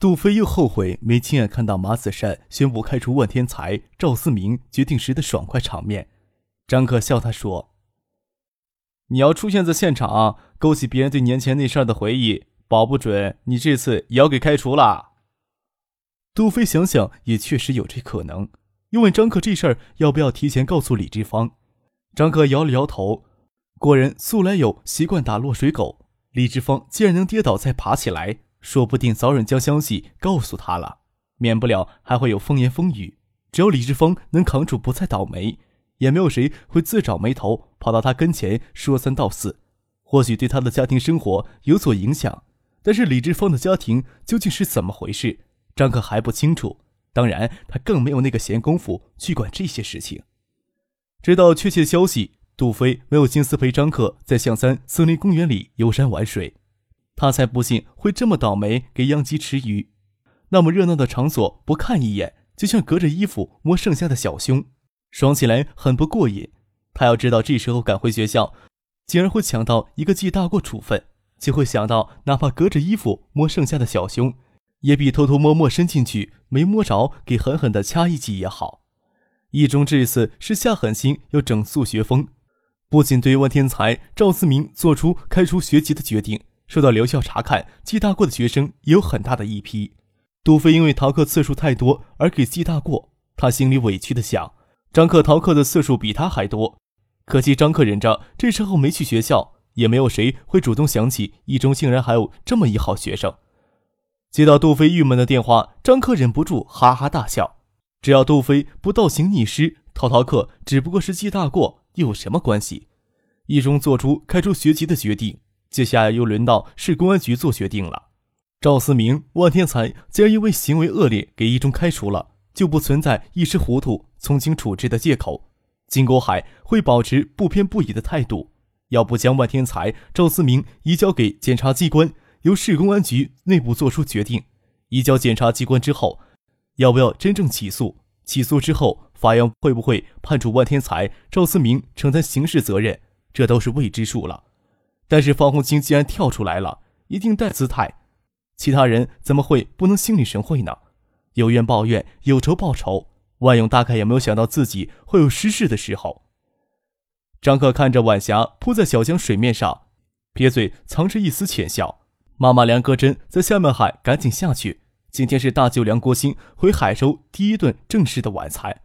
杜飞又后悔没亲眼看到马子善宣布开除万天才、赵思明决定时的爽快场面。张克笑他说：“你要出现在现场，勾起别人对年前那事儿的回忆，保不准你这次也要给开除了。”杜飞想想，也确实有这可能，又问张克这事儿要不要提前告诉李志芳。张克摇了摇头，果然素来有习惯打落水狗，李志芳竟然能跌倒再爬起来。说不定早忍将消息告诉他了，免不了还会有风言风语。只要李志峰能扛住，不再倒霉，也没有谁会自找眉头跑到他跟前说三道四。或许对他的家庭生活有所影响，但是李志峰的家庭究竟是怎么回事，张克还不清楚。当然，他更没有那个闲工夫去管这些事情。知道确切消息，杜飞没有心思陪张克在象山森林公园里游山玩水。他才不信会这么倒霉，给殃及池鱼。那么热闹的场所不看一眼，就像隔着衣服摸剩下的小胸，爽起来很不过瘾。他要知道这时候赶回学校，竟然会抢到一个记大过处分，就会想到哪怕隔着衣服摸剩下的小胸，也比偷偷摸摸伸进去没摸着给狠狠的掐一记也好。一中这次是下狠心要整肃学风，不仅对万天才、赵思明做出开除学籍的决定。受到留校查看记大过的学生也有很大的一批。杜飞因为逃课次数太多而给记大过，他心里委屈的想：张克逃课的次数比他还多，可惜张克忍着，这时候没去学校，也没有谁会主动想起一中竟然还有这么一好学生。接到杜飞郁闷的电话，张克忍不住哈哈大笑。只要杜飞不倒行逆施，逃逃课只不过是记大过，又有什么关系？一中做出开除学籍的决定。接下来又轮到市公安局做决定了。赵思明、万天才既然因为行为恶劣给一中开除了，就不存在一时糊涂从轻处置的借口。金国海会保持不偏不倚的态度，要不将万天才、赵思明移交给检察机关，由市公安局内部做出决定。移交检察机关之后，要不要真正起诉？起诉之后，法院会不会判处万天才、赵思明承担刑事责任？这都是未知数了。但是方红青既然跳出来了，一定带姿态，其他人怎么会不能心领神会呢？有怨报怨，有仇报仇。万勇大概也没有想到自己会有失势的时候。张克看着晚霞铺在小江水面上，撇嘴藏着一丝浅笑。妈妈梁戈珍在下面喊：“赶紧下去！今天是大舅梁国兴回海州第一顿正式的晚餐。”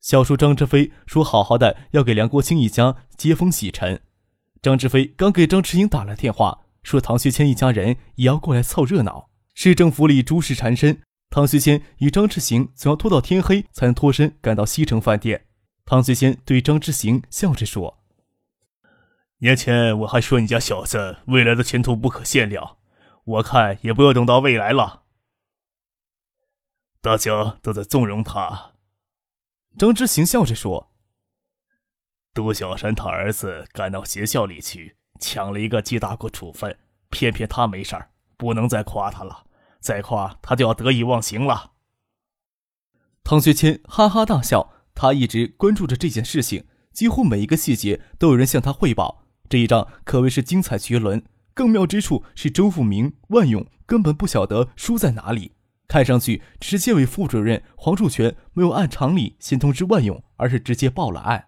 小叔张志飞说：“好好的要给梁国兴一家接风洗尘。”张志飞刚给张志英打了电话，说唐学谦一家人也要过来凑热闹。市政府里诸事缠身，唐学谦与张志行总要拖到天黑才能脱身赶到西城饭店。唐学谦对张志行笑着说：“年前我还说你家小子未来的前途不可限量，我看也不要等到未来了。大家都在纵容他。”张之行笑着说。杜小山他儿子赶到学校里去，抢了一个记大过处分，偏偏他没事儿，不能再夸他了，再夸他就要得意忘形了。唐学谦哈哈大笑，他一直关注着这件事情，几乎每一个细节都有人向他汇报。这一仗可谓是精彩绝伦，更妙之处是周富明、万勇根本不晓得输在哪里，看上去只是监委副主任黄树全没有按常理先通知万勇，而是直接报了案。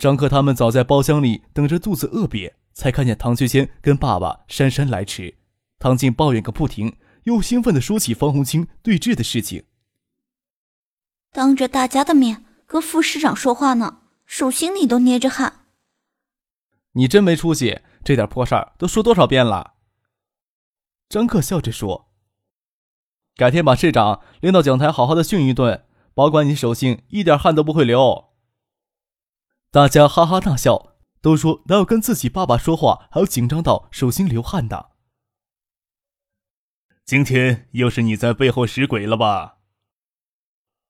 张克他们早在包厢里等着，肚子饿瘪，才看见唐学谦跟爸爸姗姗来迟。唐静抱怨个不停，又兴奋地说起方红青对峙的事情。当着大家的面和副市长说话呢，手心里都捏着汗。你真没出息，这点破事儿都说多少遍了。张克笑着说：“改天把市长领到讲台，好好的训一顿，保管你手心一点汗都不会流。”大家哈哈大笑，都说哪有跟自己爸爸说话还要紧张到手心流汗的？今天又是你在背后使鬼了吧？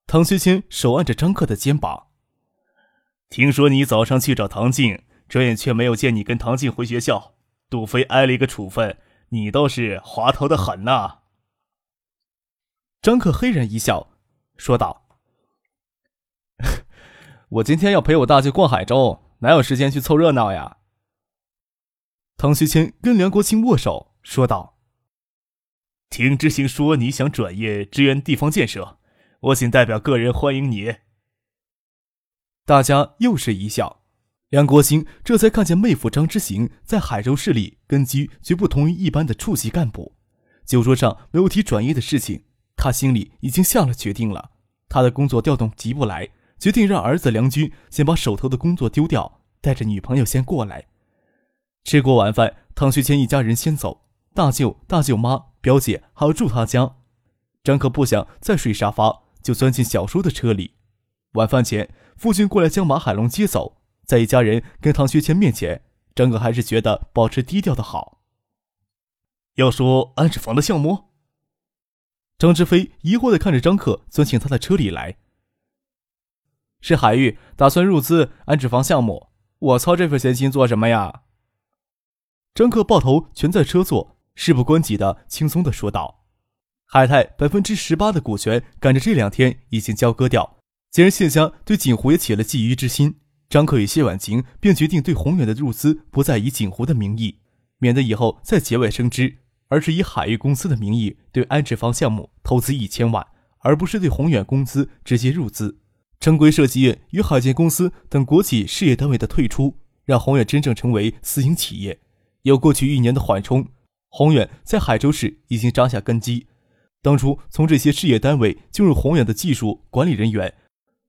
唐学谦手按着张克的肩膀，听说你早上去找唐静，转眼却没有见你跟唐静回学校。杜飞挨了一个处分，你倒是滑头的很呐。张克嘿然一笑，说道：“我今天要陪我大舅逛海州，哪有时间去凑热闹呀？”唐学谦跟梁国清握手，说道：“听知行说你想转业支援地方建设，我仅代表个人欢迎你。”大家又是一笑。梁国兴这才看见妹夫张之行在海州市里根基绝不同于一般的处级干部。酒桌上没有提转业的事情，他心里已经下了决定了。他的工作调动急不来，决定让儿子梁军先把手头的工作丢掉，带着女朋友先过来。吃过晚饭，唐学谦一家人先走，大舅、大舅妈、表姐还要住他家。张可不想再睡沙发，就钻进小叔的车里。晚饭前，父亲过来将马海龙接走。在一家人跟唐学谦面前，张可还是觉得保持低调的好。要说安置房的项目，张志飞疑惑的看着张克钻进他的车里来。是海域打算入资安置房项目，我操这份闲心做什么呀？张克抱头蜷在车座，事不关己的轻松的说道：“海泰百分之十八的股权，赶着这两天已经交割掉。既然谢家对锦湖也起了觊觎之心。”张克与谢婉晴便决定对宏远的入资不再以锦湖的名义，免得以后再节外生枝，而是以海域公司的名义对安置房项目投资一千万，而不是对宏远公司直接入资。正规设计院与海建公司等国企事业单位的退出，让宏远真正成为私营企业。有过去一年的缓冲，宏远在海州市已经扎下根基。当初从这些事业单位进入宏远的技术管理人员。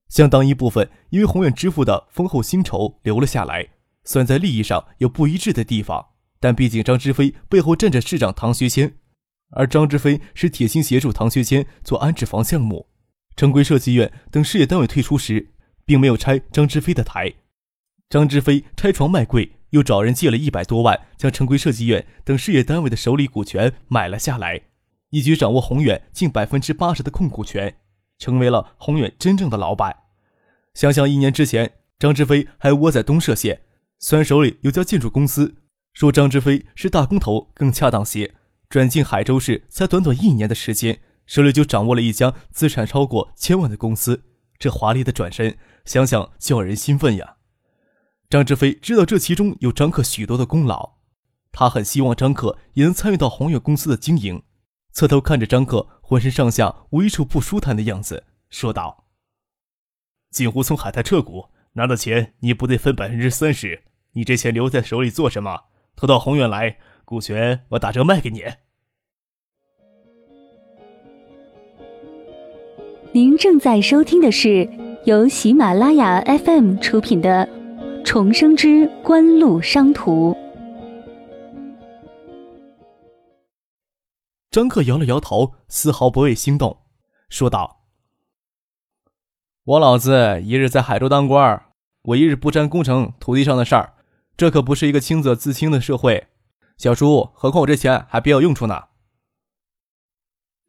相当一部分因为宏远支付的丰厚薪酬留了下来，虽然在利益上有不一致的地方，但毕竟张之飞背后站着市长唐学谦，而张之飞是铁心协助唐学谦做安置房项目。正规设计院等事业单位退出时，并没有拆张之飞的台，张之飞拆床卖柜，又找人借了一百多万，将正规设计院等事业单位的手里股权买了下来，一举掌握宏远近百分之八十的控股权，成为了宏远真正的老板。想想一年之前，张志飞还窝在东社县，虽然手里有家建筑公司，说张志飞是大工头更恰当些。转进海州市才短短一年的时间，手里就掌握了一家资产超过千万的公司，这华丽的转身，想想就让人兴奋呀。张志飞知道这其中有张克许多的功劳，他很希望张克也能参与到宏远公司的经营。侧头看着张克浑身上下无一处不舒坦的样子，说道。锦湖从海泰撤股拿的钱，你不得分百分之三十？你这钱留在手里做什么？投到宏远来，股权我打折卖给你。您正在收听的是由喜马拉雅 FM 出品的《重生之官路商途》。张克摇了摇头，丝毫不为心动，说道。我老子一日在海州当官我一日不沾工程土地上的事儿，这可不是一个清者自清的社会。小叔，何况我这钱还别有用处呢。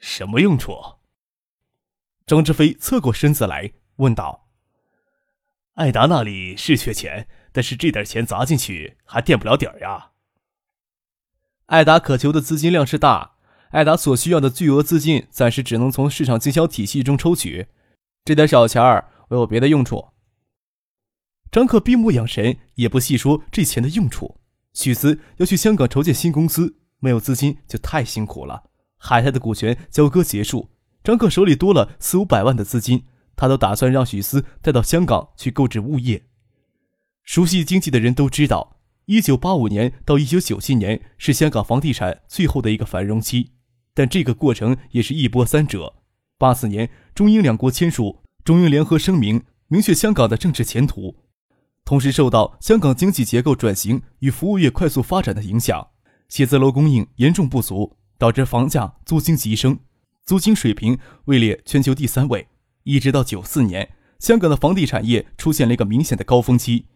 什么用处？张志飞侧过身子来问道：“艾达那里是缺钱，但是这点钱砸进去还垫不了底儿呀。艾达渴求的资金量是大，艾达所需要的巨额资金暂时只能从市场经销体系中抽取。”这点小钱儿，我有别的用处。张克闭目养神，也不细说这钱的用处。许思要去香港筹建新公司，没有资金就太辛苦了。海泰的股权交割结束，张克手里多了四五百万的资金，他都打算让许思带到香港去购置物业。熟悉经济的人都知道，一九八五年到一九九七年是香港房地产最后的一个繁荣期，但这个过程也是一波三折。八四年，中英两国签署《中英联合声明》，明确香港的政治前途。同时，受到香港经济结构转型与服务业快速发展的影响，写字楼供应严重不足，导致房价、租金急升，租金水平位列全球第三位。一直到九四年，香港的房地产业出现了一个明显的高峰期，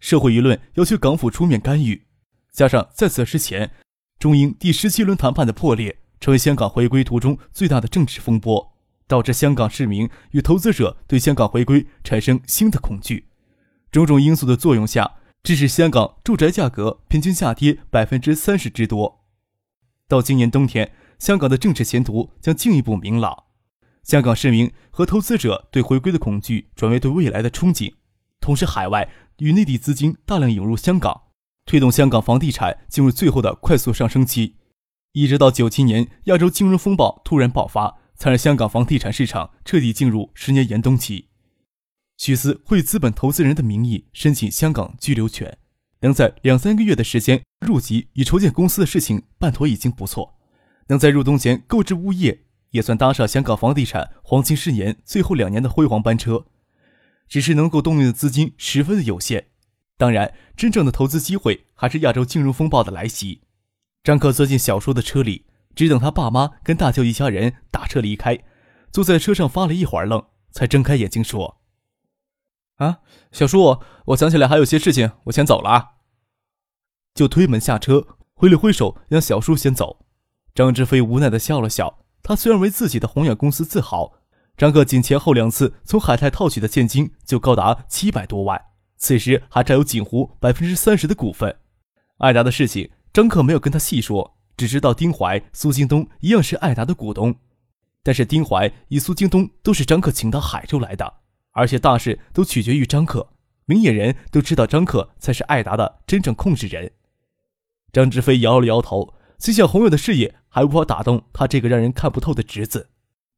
社会舆论要求港府出面干预，加上在此之前，中英第十七轮谈判的破裂，成为香港回归途中最大的政治风波。导致香港市民与投资者对香港回归产生新的恐惧。种种因素的作用下，致使香港住宅价格平均下跌百分之三十之多。到今年冬天，香港的政治前途将进一步明朗。香港市民和投资者对回归的恐惧转为对未来的憧憬，同时海外与内地资金大量涌入香港，推动香港房地产进入最后的快速上升期。一直到九七年亚洲金融风暴突然爆发，才让香港房地产市场彻底进入十年严冬期。许思会资本投资人的名义申请香港居留权，能在两三个月的时间入籍与筹建公司的事情办妥已经不错，能在入冬前购置物业。也算搭上香港房地产黄金十年最后两年的辉煌班车，只是能够动用的资金十分的有限。当然，真正的投资机会还是亚洲金融风暴的来袭。张克坐进小叔的车里，只等他爸妈跟大舅一家人打车离开，坐在车上发了一会儿愣，才睁开眼睛说：“啊，小叔，我想起来还有些事情，我先走了啊。”就推门下车，挥了挥手让小叔先走。张志飞无奈的笑了笑。他虽然为自己的宏远公司自豪，张克仅前后两次从海泰套取的现金就高达七百多万，此时还占有锦湖百分之三十的股份。艾达的事情，张克没有跟他细说，只知道丁怀、苏京东一样是艾达的股东。但是丁怀与苏京东都是张克请到海州来的，而且大事都取决于张克，明眼人都知道张克才是艾达的真正控制人。张志飞摇了摇头。心想宏远的事业还无法打动他这个让人看不透的侄子。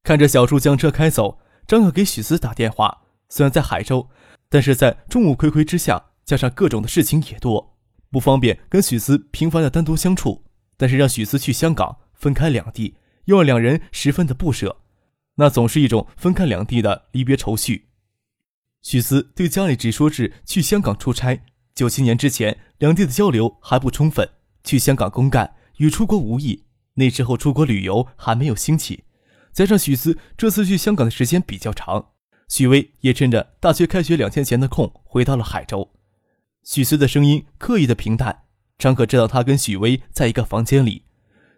看着小叔将车开走，张可给许思打电话。虽然在海州，但是在众目睽睽之下，加上各种的事情也多，不方便跟许思频繁的单独相处。但是让许思去香港，分开两地，又让两人十分的不舍，那总是一种分开两地的离别愁绪。许思对家里只说是去香港出差。九七年之前，两地的交流还不充分，去香港公干。与出国无异，那时候出国旅游还没有兴起，加上许思这次去香港的时间比较长，许巍也趁着大学开学两天前的空回到了海州。许思的声音刻意的平淡，张可知道他跟许巍在一个房间里，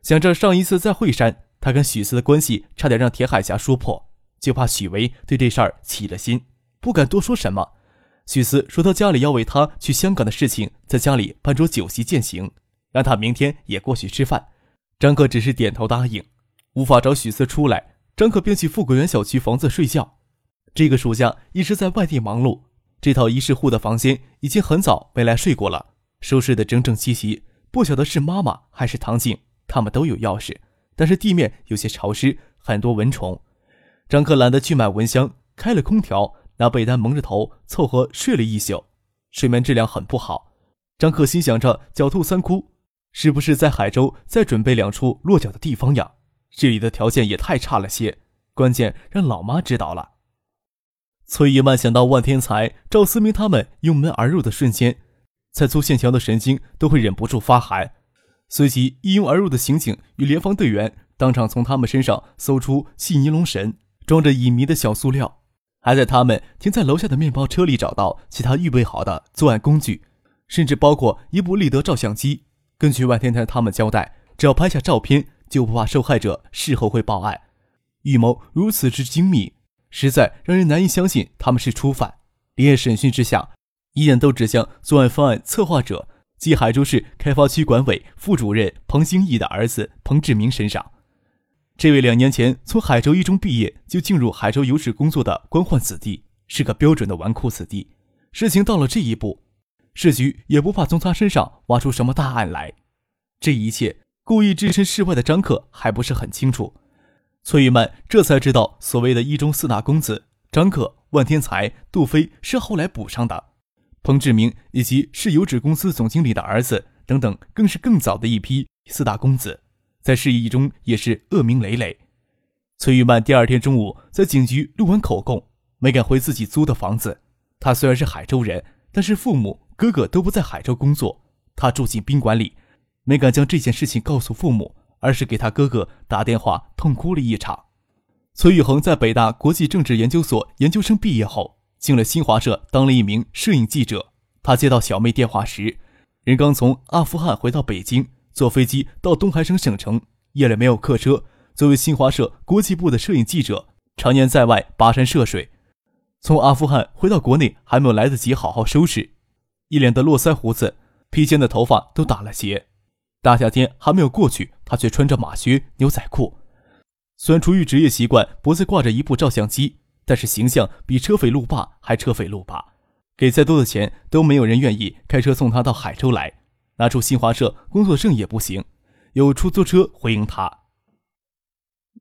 想着上一次在惠山，他跟许思的关系差点让田海霞说破，就怕许巍对这事儿起了心，不敢多说什么。许思说他家里要为他去香港的事情，在家里办桌酒席饯行。让他明天也过去吃饭，张克只是点头答应。无法找许四出来，张克便去富贵园小区房子睡觉。这个暑假一直在外地忙碌，这套一室户的房间已经很早没来睡过了，收拾得整整齐齐。不晓得是妈妈还是唐静，他们都有钥匙，但是地面有些潮湿，很多蚊虫。张克懒得去买蚊香，开了空调，拿被单蒙着头凑合睡了一宿，睡眠质量很不好。张克心想着狡兔三窟。是不是在海州再准备两处落脚的地方呀？这里的条件也太差了些，关键让老妈知道了。崔一曼想到万天才、赵思明他们拥门而入的瞬间，在粗线条的神经都会忍不住发寒。随即一拥而入的刑警与联防队员当场从他们身上搜出细尼龙绳，装着乙醚的小塑料，还在他们停在楼下的面包车里找到其他预备好的作案工具，甚至包括一部立德照相机。根据万天台他们交代，只要拍下照片，就不怕受害者事后会报案。预谋如此之精密，实在让人难以相信他们是初犯。连夜审讯之下，疑点都指向作案方案策划者即海州市开发区管委副主任彭兴义的儿子彭志明身上。这位两年前从海州一中毕业就进入海州邮史工作的官宦子弟，是个标准的纨绔子弟。事情到了这一步。市局也不怕从他身上挖出什么大案来，这一切故意置身事外的张克还不是很清楚。崔玉曼这才知道，所谓的一中四大公子张克、万天才、杜飞是后来补上的，彭志明以及市油脂公司总经理的儿子等等，更是更早的一批四大公子，在市一中也是恶名累累。崔玉曼第二天中午在警局录完口供，没敢回自己租的房子。他虽然是海州人，但是父母。哥哥都不在海州工作，他住进宾馆里，没敢将这件事情告诉父母，而是给他哥哥打电话痛哭了一场。崔宇恒在北大国际政治研究所研究生毕业后，进了新华社当了一名摄影记者。他接到小妹电话时，人刚从阿富汗回到北京，坐飞机到东海省省城，夜里没有客车。作为新华社国际部的摄影记者，常年在外跋山涉水。从阿富汗回到国内还没有来得及好好收拾，一脸的络腮胡子，披肩的头发都打了结。大夏天还没有过去，他却穿着马靴、牛仔裤。虽然出于职业习惯，脖子挂着一部照相机，但是形象比车匪路霸还车匪路霸。给再多的钱，都没有人愿意开车送他到海州来。拿出新华社工作证也不行，有出租车回应他。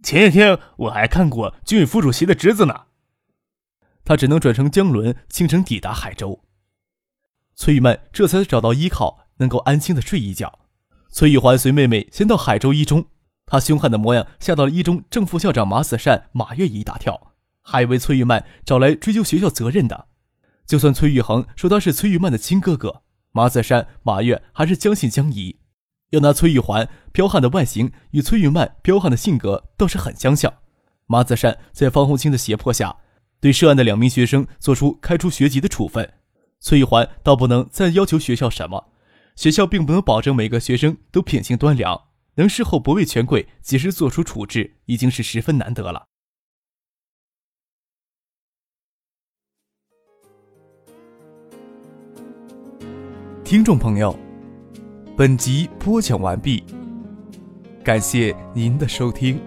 前几天我还看过军委副主席的侄子呢。他只能转乘江轮，清晨抵达海州。崔玉曼这才找到依靠，能够安心的睡一觉。崔玉环随妹妹先到海州一中，他凶悍的模样吓到了一中正副校长马子善、马月一大跳，还以为崔玉曼找来追究学校责任的。就算崔玉恒说他是崔玉曼的亲哥哥，马子善、马月还是将信将疑。要拿崔玉环彪悍的外形与崔玉曼彪悍的性格倒是很相像。马子善在方红清的胁迫下。对涉案的两名学生做出开除学籍的处分，崔玉环倒不能再要求学校什么，学校并不能保证每个学生都品行端良，能事后不畏权贵及时做出处置，已经是十分难得了。听众朋友，本集播讲完毕，感谢您的收听。